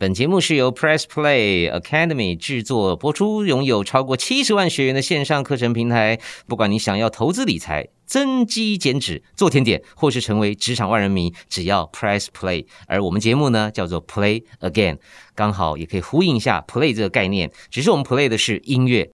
本节目是由 Press Play Academy 制作播出，拥有超过七十万学员的线上课程平台。不管你想要投资理财、增肌减脂、做甜点，或是成为职场万人迷，只要 Press Play。而我们节目呢，叫做 Play Again，刚好也可以呼应一下 Play 这个概念。只是我们 Play 的是音乐。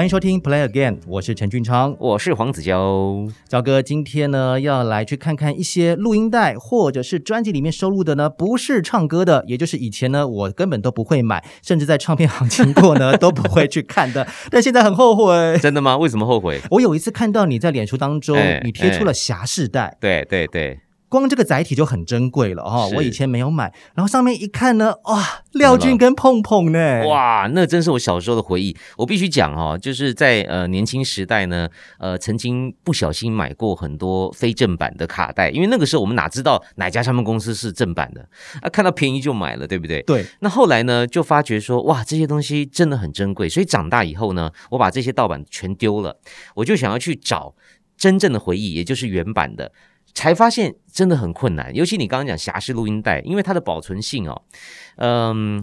欢迎收听 Play Again，我是陈俊昌，我是黄子佼。赵哥今天呢要来去看看一些录音带或者是专辑里面收录的呢，不是唱歌的，也就是以前呢我根本都不会买，甚至在唱片行经过呢 都不会去看的，但现在很后悔。真的吗？为什么后悔？我有一次看到你在脸书当中，你贴出了侠士带，对对对。光这个载体就很珍贵了哈，我以前没有买，然后上面一看呢，哇，廖俊跟碰碰呢，哇，那真是我小时候的回忆。我必须讲哦，就是在呃年轻时代呢，呃曾经不小心买过很多非正版的卡带，因为那个时候我们哪知道哪家唱片公司是正版的啊，看到便宜就买了，对不对？对。那后来呢，就发觉说，哇，这些东西真的很珍贵，所以长大以后呢，我把这些盗版全丢了，我就想要去找真正的回忆，也就是原版的。才发现真的很困难，尤其你刚刚讲侠士录音带，因为它的保存性哦，嗯，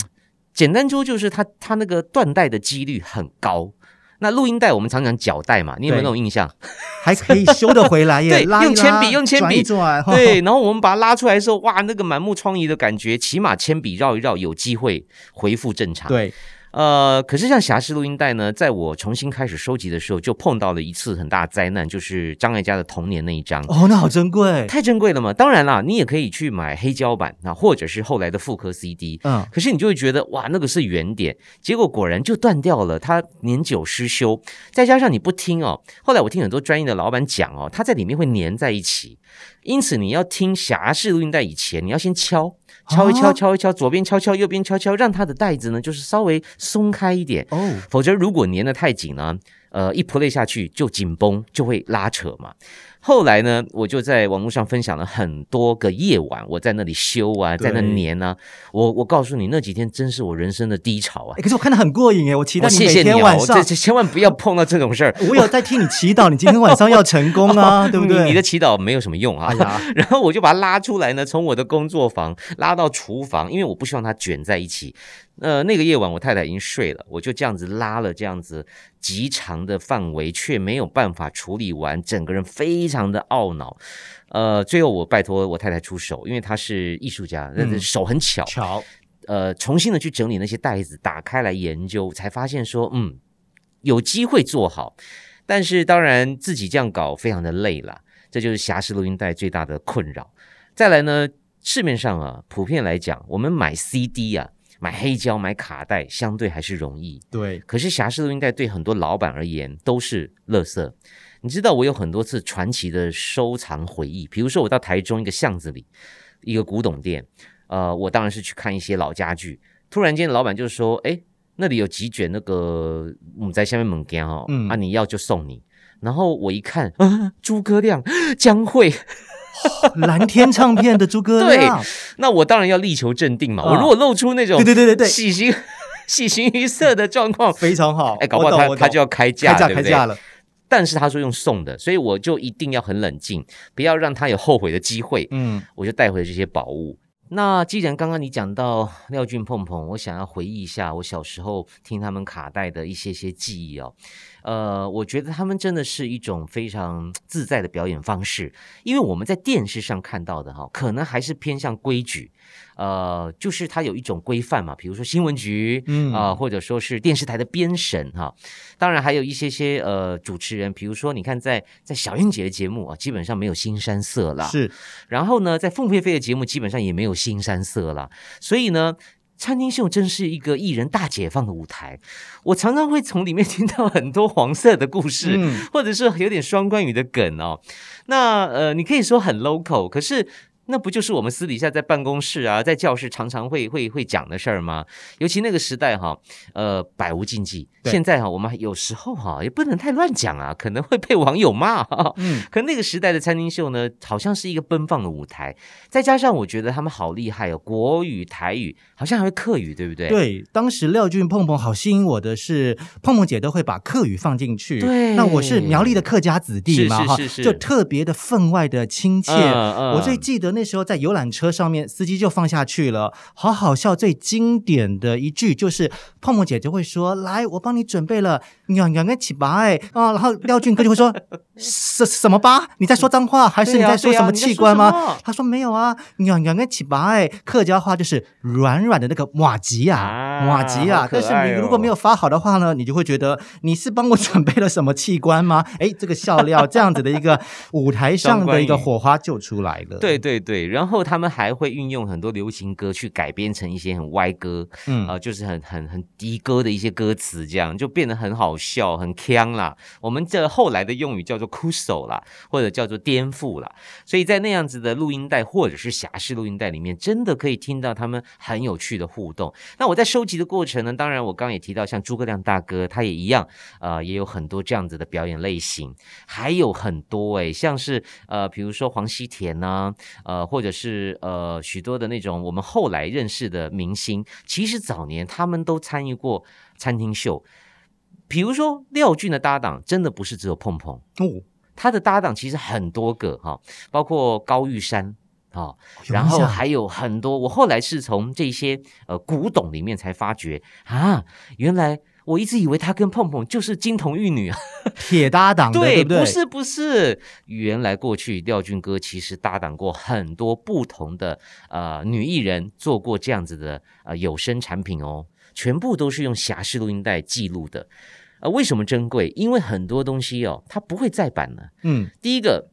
简单说就是它它那个断带的几率很高。那录音带我们常讲脚带嘛，你有没有那种印象？还可以修得回来耶，对用铅笔用铅笔转，对，然后我们把它拉出来的时候，哇，那个满目疮痍的感觉，起码铅笔绕一绕，有机会恢复正常。对。呃，可是像侠士录音带呢，在我重新开始收集的时候，就碰到了一次很大的灾难，就是张艾嘉的童年那一张。哦，那好珍贵，太珍贵了嘛！当然啦，你也可以去买黑胶版啊，或者是后来的复刻 CD。嗯，可是你就会觉得哇，那个是原点，结果果然就断掉了，它年久失修。再加上你不听哦，后来我听很多专业的老板讲哦，它在里面会粘在一起，因此你要听匣式录音带以前，你要先敲。敲一敲，敲一敲，左边敲敲，右边敲敲，让它的带子呢，就是稍微松开一点哦。否则，如果粘的太紧呢，呃，一 play 下去就紧绷，就会拉扯嘛。后来呢，我就在网络上分享了很多个夜晚，我在那里修啊，在那粘啊。我我告诉你，那几天真是我人生的低潮啊！可是我看得很过瘾哎，我期待你每天晚上，这千万不要碰到这种事儿。我有在替你祈祷，你今天晚上要成功啊，对不对？你的祈祷没有什么用啊。然后我就把它拉出来呢，从我的工作房拉到厨房，因为我不希望它卷在一起。呃，那个夜晚我太太已经睡了，我就这样子拉了这样子极长的范围，却没有办法处理完，整个人非常的懊恼。呃，最后我拜托我太太出手，因为她是艺术家，手很巧，巧。呃，重新的去整理那些袋子，打开来研究，才发现说，嗯，有机会做好，但是当然自己这样搞非常的累了，这就是瑕疵录音带最大的困扰。再来呢，市面上啊，普遍来讲，我们买 CD 啊。买黑胶、买卡带，相对还是容易。对，可是瑕疵录音带对很多老板而言都是垃圾。你知道，我有很多次传奇的收藏回忆，比如说我到台中一个巷子里，一个古董店，呃，我当然是去看一些老家具。突然间，老板就说：“哎，那里有几卷那个母在下面猛干哦，啊，你要就送你。”然后我一看，啊，诸葛亮、江蕙。蓝天唱片的诸葛亮，那我当然要力求镇定嘛。我如果露出那种对对对对对喜形 喜形于色的状况，非常好。哎，搞不好他他就要开价，开价开价了。但是他说用送的，所以我就一定要很冷静，不要让他有后悔的机会。嗯，我就带回这些宝物。那既然刚刚你讲到廖俊碰碰，我想要回忆一下我小时候听他们卡带的一些些记忆哦。呃，我觉得他们真的是一种非常自在的表演方式，因为我们在电视上看到的哈，可能还是偏向规矩，呃，就是它有一种规范嘛，比如说新闻局，嗯。啊，或者说是电视台的编审哈，当然还有一些些呃主持人，比如说你看在在小燕姐的节目啊，基本上没有新山色啦，是，然后呢，在凤飞飞的节目基本上也没有新山色啦，所以呢。餐厅秀真是一个艺人大解放的舞台，我常常会从里面听到很多黄色的故事，或者是有点双关语的梗哦。那呃，你可以说很 local，可是那不就是我们私底下在办公室啊，在教室常常会会会讲的事儿吗？尤其那个时代哈，呃，百无禁忌。现在哈，我们有时候哈也不能太乱讲啊，可能会被网友骂。嗯，可那个时代的餐厅秀呢，好像是一个奔放的舞台，再加上我觉得他们好厉害哦，国语、台语，好像还会客语，对不对？对，当时廖俊、碰碰好吸引我的是，碰碰姐都会把客语放进去。对，那我是苗栗的客家子弟嘛，哈，就特别的分外的亲切。我最记得那时候在游览车上面，司机就放下去了，好好笑。最经典的一句就是泡沫姐就会说：“来，我帮你准备了。”两两个起八哎啊，然后廖俊哥就会说什什么吧？你在说脏话还是你在说什么器官吗？他说没有啊，两两个起八哎，客家话就是软软的那个马吉啊，马吉啊。但是你如果没有发好的话呢，你就会觉得你是帮我准备了什么器官吗？哎，这个笑料这样子的一个舞台上的一个火花就出来了。对对对，然后他们还会运用很多流行歌去改编成一些很歪歌，嗯啊，就是很很很低歌的一些歌词，这样就变得很好。笑很腔啦，我们这后来的用语叫做哭手啦，或者叫做颠覆啦。所以在那样子的录音带或者是侠式录音带里面，真的可以听到他们很有趣的互动。那我在收集的过程呢，当然我刚刚也提到，像诸葛亮大哥他也一样，呃，也有很多这样子的表演类型，还有很多诶，像是呃，比如说黄西田呢，呃，或者是呃许多的那种我们后来认识的明星，其实早年他们都参与过餐厅秀。比如说廖俊的搭档真的不是只有碰碰哦，他的搭档其实很多个哈，包括高玉山啊，然后还有很多。我后来是从这些呃古董里面才发觉啊，原来我一直以为他跟碰碰就是金童玉女啊，铁搭档，对不是不是，原来过去廖俊哥其实搭档过很多不同的呃女艺人，做过这样子的呃有声产品哦。全部都是用侠士录音带记录的，呃，为什么珍贵？因为很多东西哦，它不会再版了。嗯，第一个，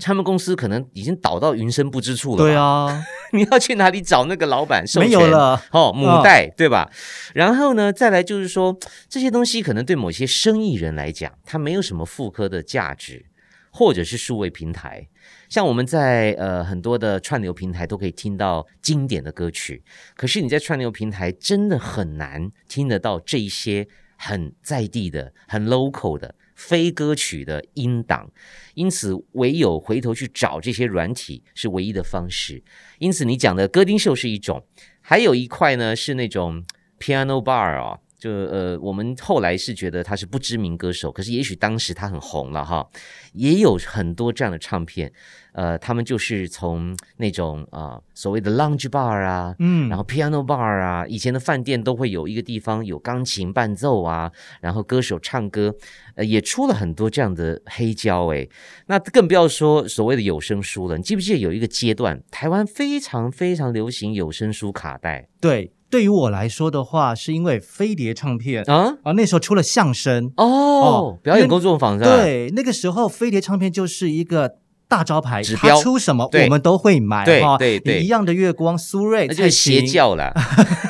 他们公司可能已经倒到云深不知处了。对啊，你要去哪里找那个老板？没有了哦，母带对吧？然后呢，再来就是说，这些东西可能对某些生意人来讲，它没有什么复刻的价值，或者是数位平台。像我们在呃很多的串流平台都可以听到经典的歌曲，可是你在串流平台真的很难听得到这一些很在地的、很 local 的非歌曲的音档，因此唯有回头去找这些软体是唯一的方式。因此你讲的歌丁秀是一种，还有一块呢是那种 piano bar 啊。就呃，我们后来是觉得他是不知名歌手，可是也许当时他很红了哈，也有很多这样的唱片，呃，他们就是从那种啊所谓的 lounge bar 啊，嗯，然后 piano bar 啊，以前的饭店都会有一个地方有钢琴伴奏啊，然后歌手唱歌，呃，也出了很多这样的黑胶诶，那更不要说所谓的有声书了。你记不记得有一个阶段，台湾非常非常流行有声书卡带？对。对于我来说的话，是因为飞碟唱片啊啊，那时候出了相声哦，表演工作坊是吧？对，那个时候飞碟唱片就是一个大招牌，他出什么我们都会买哈。对对，一样的月光，苏芮，那就是邪教了，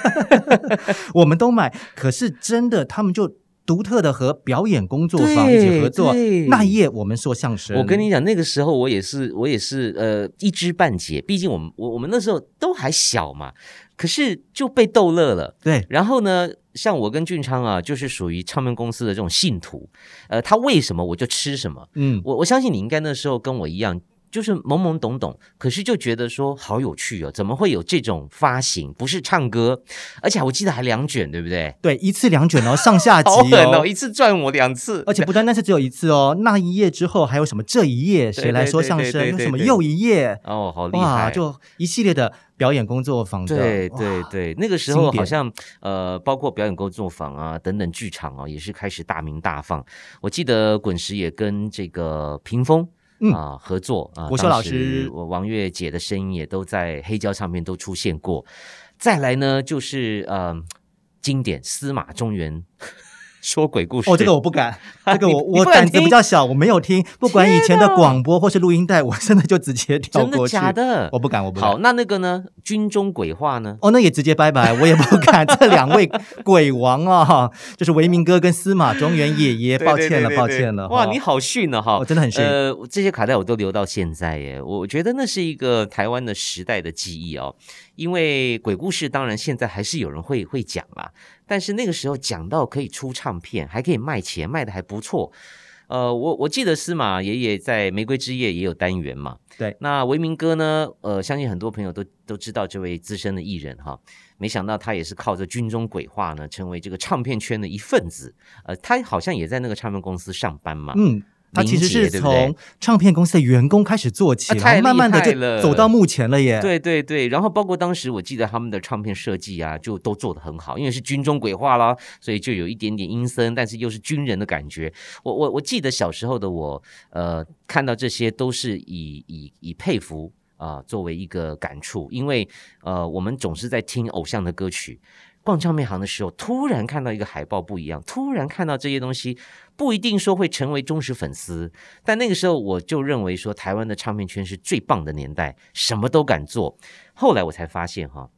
我们都买。可是真的，他们就。独特的和表演工作坊一起合作，那一夜我们说相声。我跟你讲，那个时候我也是，我也是呃一知半解。毕竟我们我我们那时候都还小嘛，可是就被逗乐了。对，然后呢，像我跟俊昌啊，就是属于唱片公司的这种信徒。呃，他为什么我就吃什么？嗯，我我相信你应该那时候跟我一样。就是懵懵懂懂，可是就觉得说好有趣哦，怎么会有这种发行？不是唱歌，而且我记得还两卷，对不对？对，一次两卷哦，上下集 哦，一次赚我两次，而且不单单是只有一次哦。那一页之后还有什么？这一页谁来说相声？有什么又一页？哦，好厉害！就一系列的表演工作坊。对对对，那个时候好像呃，包括表演工作坊啊等等剧场啊，也是开始大名大放。我记得滚石也跟这个屏风。啊，合作啊，国修老师，我王月姐的声音也都在黑胶唱片都出现过。再来呢，就是呃，经典司马中原说鬼故事哦，这个我不敢，这个我我胆子比较小，我没有听。不管以前的广播或是录音带，我真的就直接跳过去。真的假的？我不敢，我不敢。好，那那个呢？军中鬼话呢？哦，那也直接拜拜，我也不敢。这两位鬼王啊，就是维明哥跟司马庄园爷爷，抱歉了，抱歉了。哇，你好逊呢哈！我真的很逊。呃，这些卡带我都留到现在耶，我觉得那是一个台湾的时代的记忆哦。因为鬼故事当然现在还是有人会会讲啦，但是那个时候讲到可以出唱片，还可以卖钱，卖的还不错。呃，我我记得司马爷爷在《玫瑰之夜》也有单元嘛。对，那维明哥呢？呃，相信很多朋友都都知道这位资深的艺人哈。没想到他也是靠着军中鬼话呢，成为这个唱片圈的一份子。呃，他好像也在那个唱片公司上班嘛。嗯。他其实是从唱片公司的员工开始做起，然后慢慢的就走到目前了耶。对对对，然后包括当时我记得他们的唱片设计啊，就都做得很好，因为是军中鬼话啦，所以就有一点点阴森，但是又是军人的感觉。我我我记得小时候的我，呃，看到这些都是以以以佩服啊作为一个感触，因为呃，我们总是在听偶像的歌曲。逛唱片行的时候，突然看到一个海报不一样，突然看到这些东西，不一定说会成为忠实粉丝，但那个时候我就认为说，台湾的唱片圈是最棒的年代，什么都敢做。后来我才发现哈，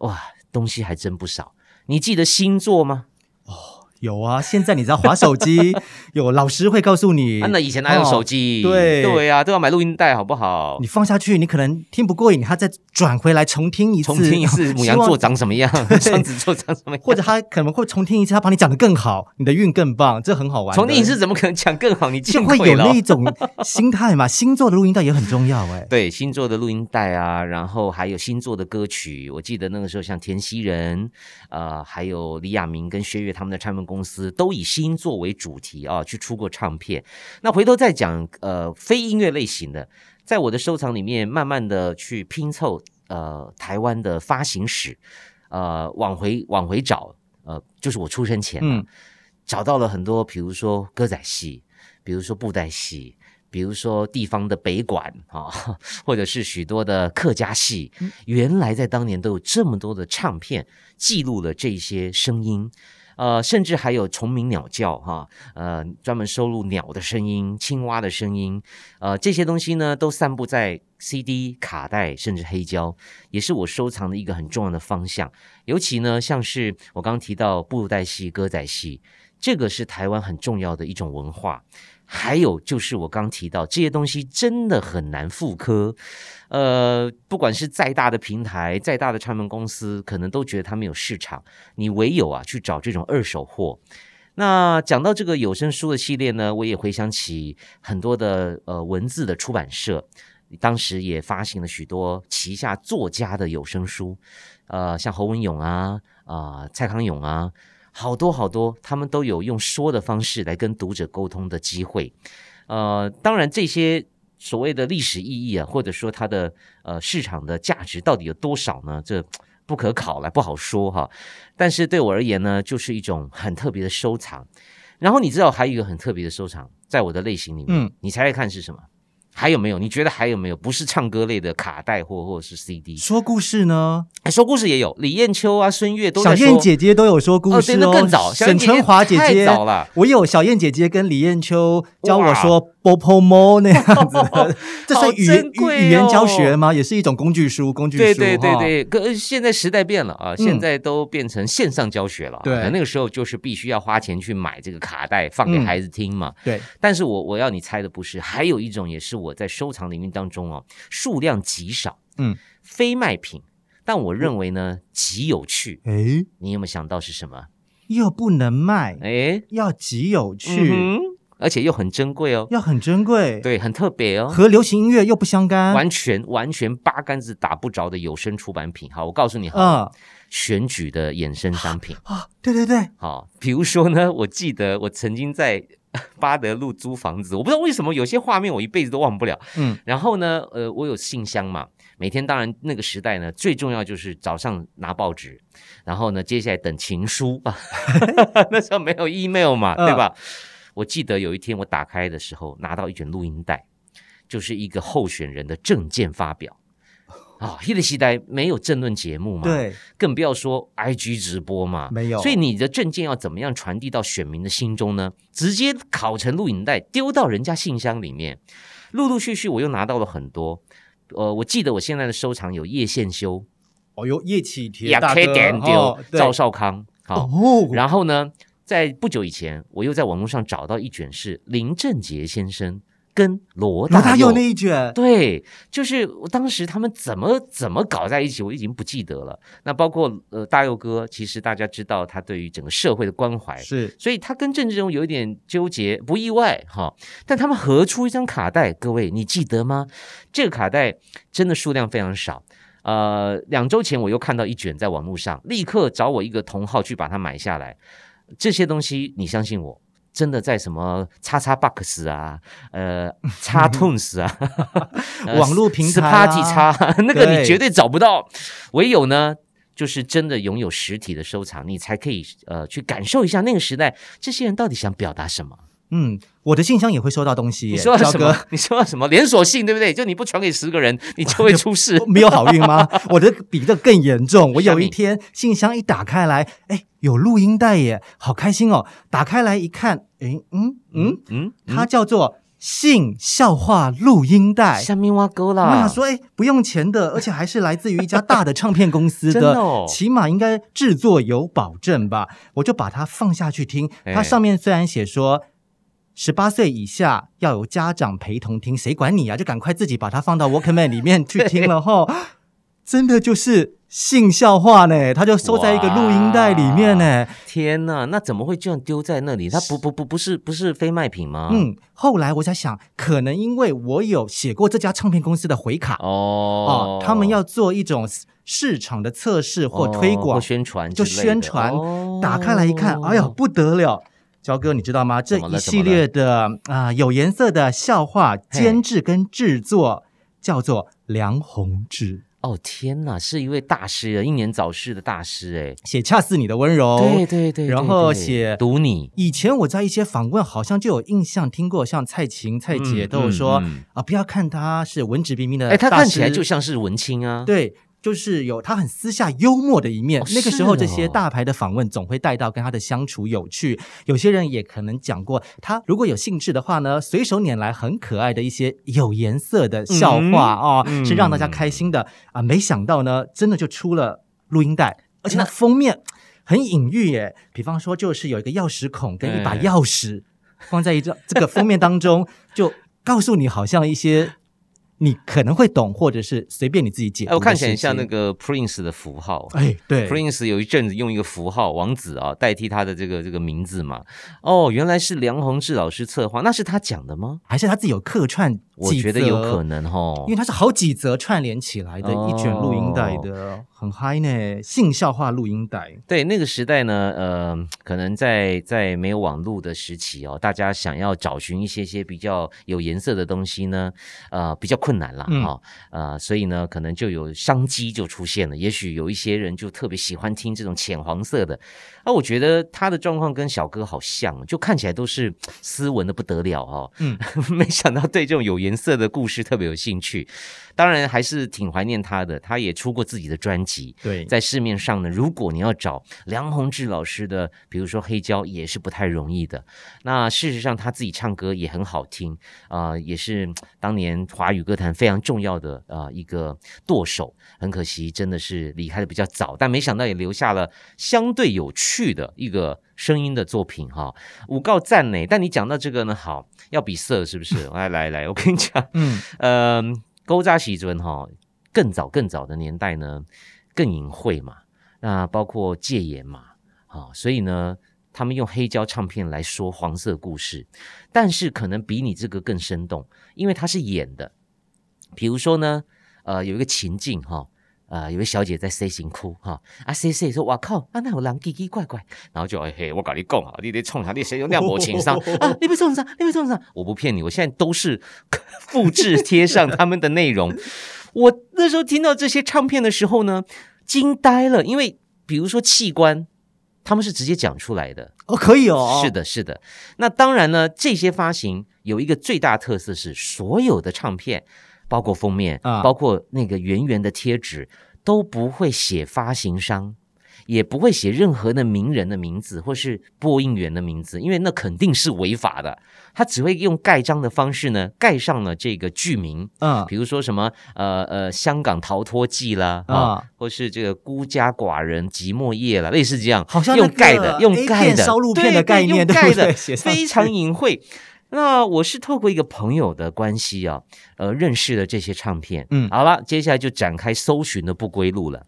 哇，东西还真不少。你记得星座吗？哦。有啊，现在你知道划手机，有老师会告诉你。那以前哪有手机？对对啊，都要买录音带，好不好？你放下去，你可能听不过瘾，他再转回来重听一次，重听一次 母羊座长什么样，双子座长什么样，或者他可能会重听一次，他把你讲的更好，你的运更棒，这很好玩。重听一次怎么可能讲更好？你就会有那一种心态嘛。星座的录音带也很重要哎。对，星座的录音带啊，然后还有星座的歌曲。我记得那个时候，像田曦人，呃，还有李亚明跟薛岳他们的唱片公司都以新作为主题啊，去出过唱片。那回头再讲，呃，非音乐类型的，在我的收藏里面，慢慢的去拼凑，呃，台湾的发行史，呃，往回往回找，呃，就是我出生前，嗯，找到了很多，比如说歌仔戏，比如说布袋戏，比如说地方的北管啊，或者是许多的客家戏，原来在当年都有这么多的唱片记录了这些声音。呃，甚至还有虫鸣鸟叫，哈，呃，专门收录鸟的声音、青蛙的声音，呃，这些东西呢，都散布在 CD、卡带，甚至黑胶，也是我收藏的一个很重要的方向。尤其呢，像是我刚刚提到布袋戏、歌仔戏，这个是台湾很重要的一种文化。还有就是我刚提到这些东西真的很难复刻，呃，不管是再大的平台、再大的唱片公司，可能都觉得它没有市场。你唯有啊去找这种二手货。那讲到这个有声书的系列呢，我也回想起很多的呃文字的出版社，当时也发行了许多旗下作家的有声书，呃，像侯文勇啊啊蔡康永啊。好多好多，他们都有用说的方式来跟读者沟通的机会。呃，当然这些所谓的历史意义啊，或者说它的呃市场的价值到底有多少呢？这不可考了，不好说哈。但是对我而言呢，就是一种很特别的收藏。然后你知道还有一个很特别的收藏，在我的类型里面，你猜猜看是什么？还有没有？你觉得还有没有？不是唱歌类的卡带或或者是 CD，说故事呢？哎说故事也有，李艳秋啊、孙悦都小燕姐姐都有说故事哦。更早，沈春华姐姐早了。我有小燕姐姐跟李艳秋教我说。Popomo 那样子，这是语语言教学吗？也是一种工具书，工具书。对对对对，可现在时代变了啊，现在都变成线上教学了。对，那个时候就是必须要花钱去买这个卡带，放给孩子听嘛。对，但是我我要你猜的不是，还有一种也是我在收藏领域当中哦，数量极少，嗯，非卖品，但我认为呢极有趣。哎，你有没有想到是什么？又不能卖，哎，要极有趣。而且又很珍贵哦，要很珍贵，对，很特别哦，和流行音乐又不相干，完全完全八竿子打不着的有声出版品。好，我告诉你，哈，选举的衍生商品啊，对对对，好，比如说呢，我记得我曾经在 巴德路租房子，我不知道为什么有些画面我一辈子都忘不了，嗯，然后呢，呃，我有信箱嘛，每天当然那个时代呢，最重要就是早上拿报纸，然后呢，接下来等情书啊，那时候没有 email 嘛，对吧？我记得有一天我打开的时候，拿到一卷录音带，就是一个候选人的证件发表。啊，黑的时代没有政论节目嘛，对，更不要说 IG 直播嘛，没有。所以你的证件要怎么样传递到选民的心中呢？直接拷成录影带丢到人家信箱里面，陆陆续续我又拿到了很多。呃，我记得我现在的收藏有叶宪修，哦哟，叶启田大哥，赵少康，好，然后呢，在不久以前，我又在网络上找到一卷是林正杰先生。跟罗大佑那一卷，对，就是当时他们怎么怎么搞在一起，我已经不记得了。那包括呃大佑哥，其实大家知道他对于整个社会的关怀，是，所以他跟郑志荣有一点纠结，不意外哈。但他们合出一张卡带，各位你记得吗？这个卡带真的数量非常少。呃，两周前我又看到一卷在网络上，立刻找我一个同号去把它买下来。这些东西你相信我。真的在什么叉叉 box 啊，呃，叉 tunes 啊，网络平台，party 叉，那个你绝对找不到。唯有呢，就是真的拥有实体的收藏，你才可以呃去感受一下那个时代这些人到底想表达什么。嗯，我的信箱也会收到东西。你说什么？你说什么？连锁信对不对？就你不传给十个人，你就会出事，没有好运吗？我的比这更严重。我有一天信箱一打开来，哎，有录音带耶，好开心哦！打开来一看，哎，嗯嗯嗯，它叫做性笑话录音带。下面挖沟啦。我想说，哎，不用钱的，而且还是来自于一家大的唱片公司的，起码应该制作有保证吧？我就把它放下去听。它上面虽然写说。十八岁以下要有家长陪同听，谁管你啊？就赶快自己把它放到 Walkman 里面 去听了哈。真的就是性笑话呢，他就收在一个录音带里面呢。天哪，那怎么会这样丢在那里？它不不不不是不是非卖品吗？嗯，后来我在想，可能因为我有写过这家唱片公司的回卡哦，他们要做一种市场的测试或推广宣传，就宣传。打开来一看，哎呀，不得了！焦哥，你知道吗？这一系列的啊有颜色的笑话监制跟制作叫做梁宏志。哦天哪，是一位大师，英年早逝的大师哎，写恰似你的温柔，对对对，然后写读你。以前我在一些访问好像就有印象听过，像蔡琴、蔡姐都有说啊，不要看他是文质彬彬的，哎，他看起来就像是文青啊，对。就是有他很私下幽默的一面。那个时候，这些大牌的访问总会带到跟他的相处有趣。有些人也可能讲过，他如果有兴致的话呢，随手拈来很可爱的一些有颜色的笑话啊，是让大家开心的啊。没想到呢，真的就出了录音带，而且那封面很隐喻耶。比方说，就是有一个钥匙孔跟一把钥匙放在一张这个封面当中，就告诉你好像一些。你可能会懂，或者是随便你自己解。我看起来像那个 Prince 的符号。哎，对，Prince 有一阵子用一个符号王子啊代替他的这个这个名字嘛。哦，原来是梁宏志老师策划，那是他讲的吗？还是他自己有客串？我觉得有可能哈，因为他是好几则串联起来的一卷录音带的，很嗨呢。性笑话录音带。对，那个时代呢，呃，可能在在没有网络的时期哦，大家想要找寻一些些比较有颜色的东西呢，呃，比较困难了哈。呃，所以呢，可能就有商机就出现了。也许有一些人就特别喜欢听这种浅黄色的。啊，我觉得他的状况跟小哥好像，就看起来都是斯文的不得了哦。嗯，没想到对这种有颜。颜色的故事特别有兴趣，当然还是挺怀念他的。他也出过自己的专辑，对，在市面上呢，如果你要找梁宏志老师的，比如说黑胶，也是不太容易的。那事实上他自己唱歌也很好听啊，也是当年华语歌坛非常重要的啊一个舵手。很可惜，真的是离开的比较早，但没想到也留下了相对有趣的一个声音的作品哈。五告赞美，但你讲到这个呢，好。要比色是不是？来来来，我跟你讲，嗯，呃，勾扎喜尊哈，更早更早的年代呢，更隐晦嘛，那包括戒严嘛，啊，所以呢，他们用黑胶唱片来说黄色故事，但是可能比你这个更生动，因为它是演的，比如说呢，呃，有一个情境哈。呃，有位小姐在 C 型哭哈，啊 C C 说，哇靠，啊那有狼奇奇怪怪，然后就哎嘿，我跟你讲啊，你得冲啥，你谁用亮膜情商啊，你别冲啥，你别冲啥，我不骗你，我现在都是复制贴上他们的内容。我那时候听到这些唱片的时候呢，惊呆了，因为比如说器官，他们是直接讲出来的哦，可以哦，是的，是的。那当然呢，这些发行有一个最大特色是，所有的唱片。包括封面啊，包括那个圆圆的贴纸，都不会写发行商。也不会写任何的名人的名字或是播音员的名字，因为那肯定是违法的。他只会用盖章的方式呢，盖上了这个剧名，嗯，比如说什么呃呃香港逃脱记啦，啊，或是这个孤家寡人寂寞夜了，类似这样，好像用盖的，用盖的。烧录片的概念，盖的非常隐晦。那我是透过一个朋友的关系啊，呃，认识了这些唱片，嗯，好了，接下来就展开搜寻的不归路了。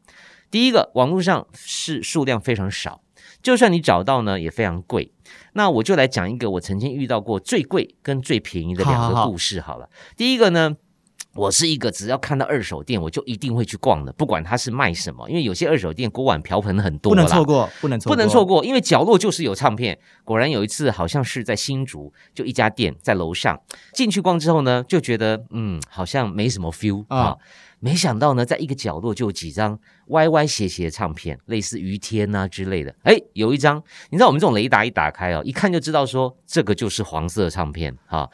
第一个，网络上是数量非常少，就算你找到呢，也非常贵。那我就来讲一个我曾经遇到过最贵跟最便宜的两个故事好了。第一个呢，我是一个只要看到二手店，我就一定会去逛的，不管它是卖什么，因为有些二手店锅碗瓢盆很多，不能错过，不能错，不能错过，因为角落就是有唱片。果然有一次，好像是在新竹，就一家店在楼上，进去逛之后呢，就觉得嗯，好像没什么 feel 啊。没想到呢，在一个角落就有几张歪歪斜斜的唱片，类似于天啊之类的。哎，有一张，你知道我们这种雷达一打开哦，一看就知道说这个就是黄色唱片哈。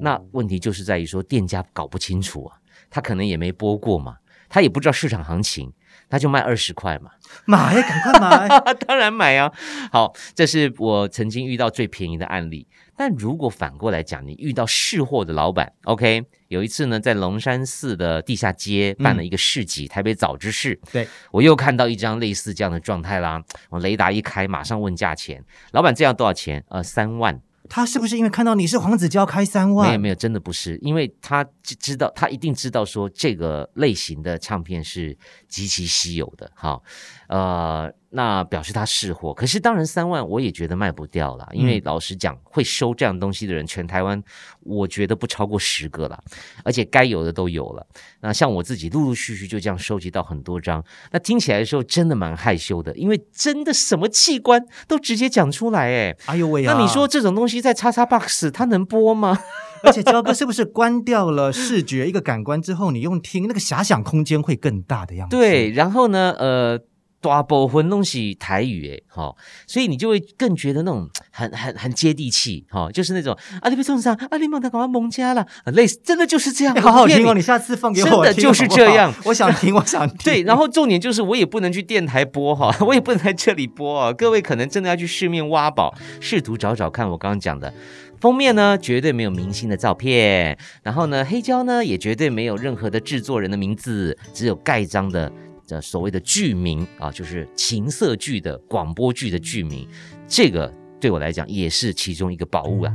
那问题就是在于说店家搞不清楚啊，他可能也没播过嘛，他也不知道市场行情，他就卖二十块嘛，买，赶快买，当然买啊。好，这是我曾经遇到最便宜的案例。但如果反过来讲，你遇到市货的老板，OK，有一次呢，在龙山寺的地下街办了一个市集，台北早知市，对我又看到一张类似这样的状态啦。我雷达一开，马上问价钱，老板这样多少钱？呃，三万。他是不是因为看到你是黄子佼开三万？没有没有，真的不是，因为他知道，他一定知道说这个类型的唱片是极其稀有的，哈，呃。那表示他是货，可是当然三万我也觉得卖不掉了，因为老实讲，会收这样东西的人，全台湾我觉得不超过十个了，而且该有的都有了。那像我自己陆陆续续就这样收集到很多张，那听起来的时候真的蛮害羞的，因为真的什么器官都直接讲出来，哎，哎呦喂！那你说这种东西在叉叉 box 它能播吗？而且焦哥是不是关掉了视觉一个感官之后，你用听那个遐想空间会更大的样子？对，然后呢，呃。大部分东西台语诶，哈，所以你就会更觉得那种 很很很接地气，哈，就是那种啊，你被送上，啊，你梦他搞完蒙家了，类似，真的就是这样，好好听哦，你。下次放给我，真的就是这样，我想听，我想听。对，然后重点就是我也不能去电台播哈，我也不能在这里播啊，各位可能真的要去市面挖宝，试图找找看我刚刚讲的。封面呢，绝对没有明星的照片，然后呢，黑胶呢也绝对没有任何的制作人的名字，只有盖章的。这所谓的剧名啊，就是情色剧的广播剧的剧名，这个对我来讲也是其中一个宝物啊。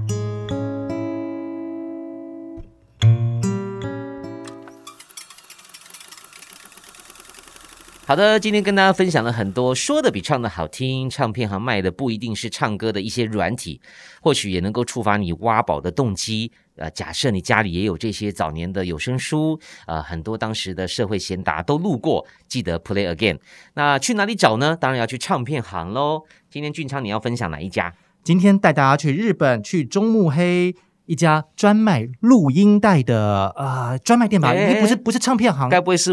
好的，今天跟大家分享了很多说的比唱的好听，唱片行卖的不一定是唱歌的一些软体，或许也能够触发你挖宝的动机。呃，假设你家里也有这些早年的有声书，呃，很多当时的社会贤达都录过，记得 play again。那去哪里找呢？当然要去唱片行喽。今天俊昌你要分享哪一家？今天带大家去日本，去中目黑一家专卖录音带的呃专卖店吧？不是不是唱片行，该不会是？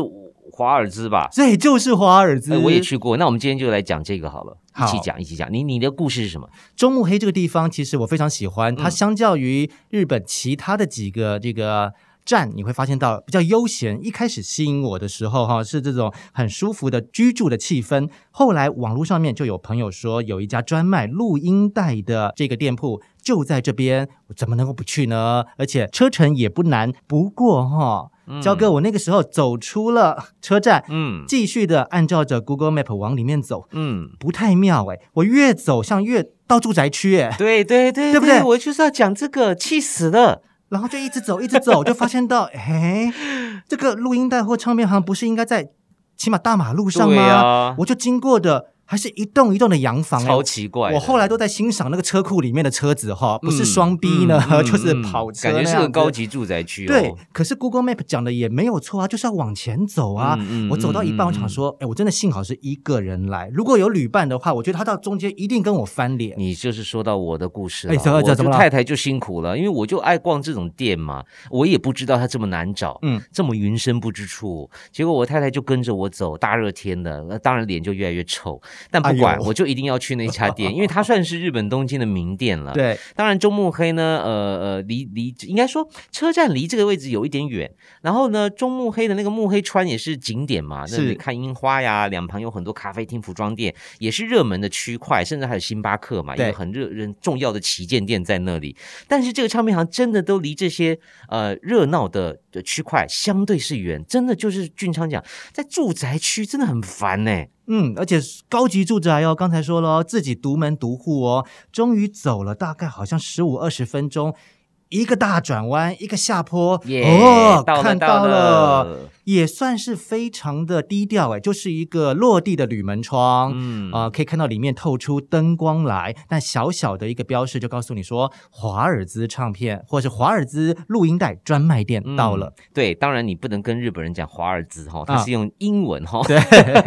华尔兹吧，对，就是华尔兹。我也去过。那我们今天就来讲这个好了，一起讲，一起讲。你你的故事是什么？中目黑这个地方，其实我非常喜欢。它相较于日本其他的几个这个站，你会发现到比较悠闲。一开始吸引我的时候，哈，是这种很舒服的居住的气氛。后来网络上面就有朋友说，有一家专卖录音带的这个店铺就在这边，我怎么能够不去呢？而且车程也不难。不过哈。焦哥，我那个时候走出了 车站，嗯，继续的按照着 Google Map 往里面走，嗯，不太妙哎，我越走像越到住宅区哎，对对对，对不对？我就是要讲这个，气死了，然后就一直走，一直走，就发现到，哎，这个录音带或唱片行不是应该在起码大马路上吗？我就经过的。还是一栋一栋的洋房，超奇怪。我后来都在欣赏那个车库里面的车子哈，不是双 B 呢，就是跑车，感觉是个高级住宅区。对，可是 Google Map 讲的也没有错啊，就是要往前走啊。我走到一半，我想说，哎，我真的幸好是一个人来，如果有旅伴的话，我觉得他到中间一定跟我翻脸。你就是说到我的故事了，我这太太就辛苦了，因为我就爱逛这种店嘛，我也不知道它这么难找，嗯，这么云深不知处。结果我太太就跟着我走，大热天的，那当然脸就越来越臭。但不管，我就一定要去那家店，因为它算是日本东京的名店了。对，当然中目黑呢，呃呃，离离应该说车站离这个位置有一点远。然后呢，中目黑的那个目黑川也是景点嘛，那里看樱花呀，两旁有很多咖啡厅、服装店，也是热门的区块，甚至还有星巴克嘛，一个很热人重要的旗舰店在那里。但是这个唱片行真的都离这些呃热闹的区块相对是远，真的就是俊昌讲，在住宅区真的很烦呢。嗯，而且高级住宅哦，刚才说了，自己独门独户哦，终于走了大概好像十五二十分钟。一个大转弯，一个下坡，哦，看到了，也算是非常的低调哎，就是一个落地的铝门窗，嗯啊，可以看到里面透出灯光来，但小小的一个标识就告诉你说，华尔兹唱片或是华尔兹录音带专卖店到了。对，当然你不能跟日本人讲华尔兹哈，它是用英文哈。对，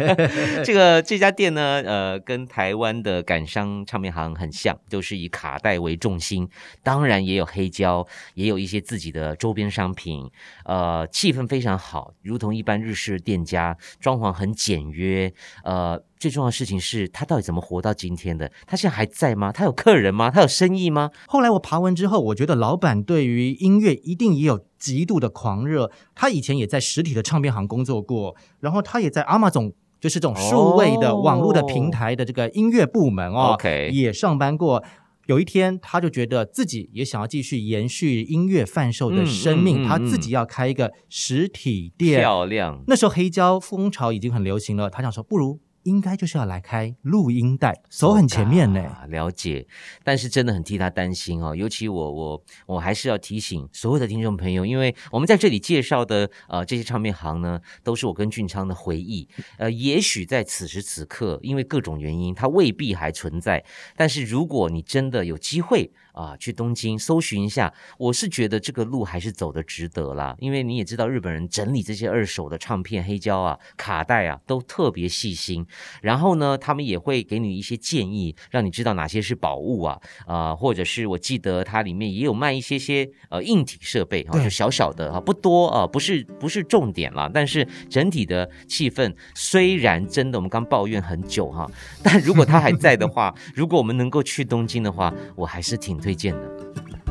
这个这家店呢，呃，跟台湾的感伤唱片行很像，都是以卡带为重心，当然也有黑胶。也有一些自己的周边商品，呃，气氛非常好，如同一般日式店家，装潢很简约。呃，最重要的事情是他到底怎么活到今天的？他现在还在吗？他有客人吗？他有生意吗？后来我爬文之后，我觉得老板对于音乐一定也有极度的狂热。他以前也在实体的唱片行工作过，然后他也在阿玛总，就是这种数位的网络的平台的这个音乐部门哦也上班过。有一天，他就觉得自己也想要继续延续音乐贩售的生命，他自己要开一个实体店。漂亮。那时候黑胶风潮已经很流行了，他想说，不如。应该就是要来开录音带，手很前面呢。了解，但是真的很替他担心哦。尤其我我我还是要提醒所有的听众朋友，因为我们在这里介绍的呃这些唱片行呢，都是我跟俊昌的回忆。呃，也许在此时此刻，因为各种原因，它未必还存在。但是如果你真的有机会，啊，去东京搜寻一下，我是觉得这个路还是走的值得啦。因为你也知道，日本人整理这些二手的唱片、黑胶啊、卡带啊，都特别细心。然后呢，他们也会给你一些建议，让你知道哪些是宝物啊，啊，或者是我记得它里面也有卖一些些呃硬体设备啊，就小小的啊，不多啊，不是不是重点啦。但是整体的气氛虽然真的我们刚抱怨很久哈，但如果他还在的话，如果我们能够去东京的话，我还是挺。推荐的。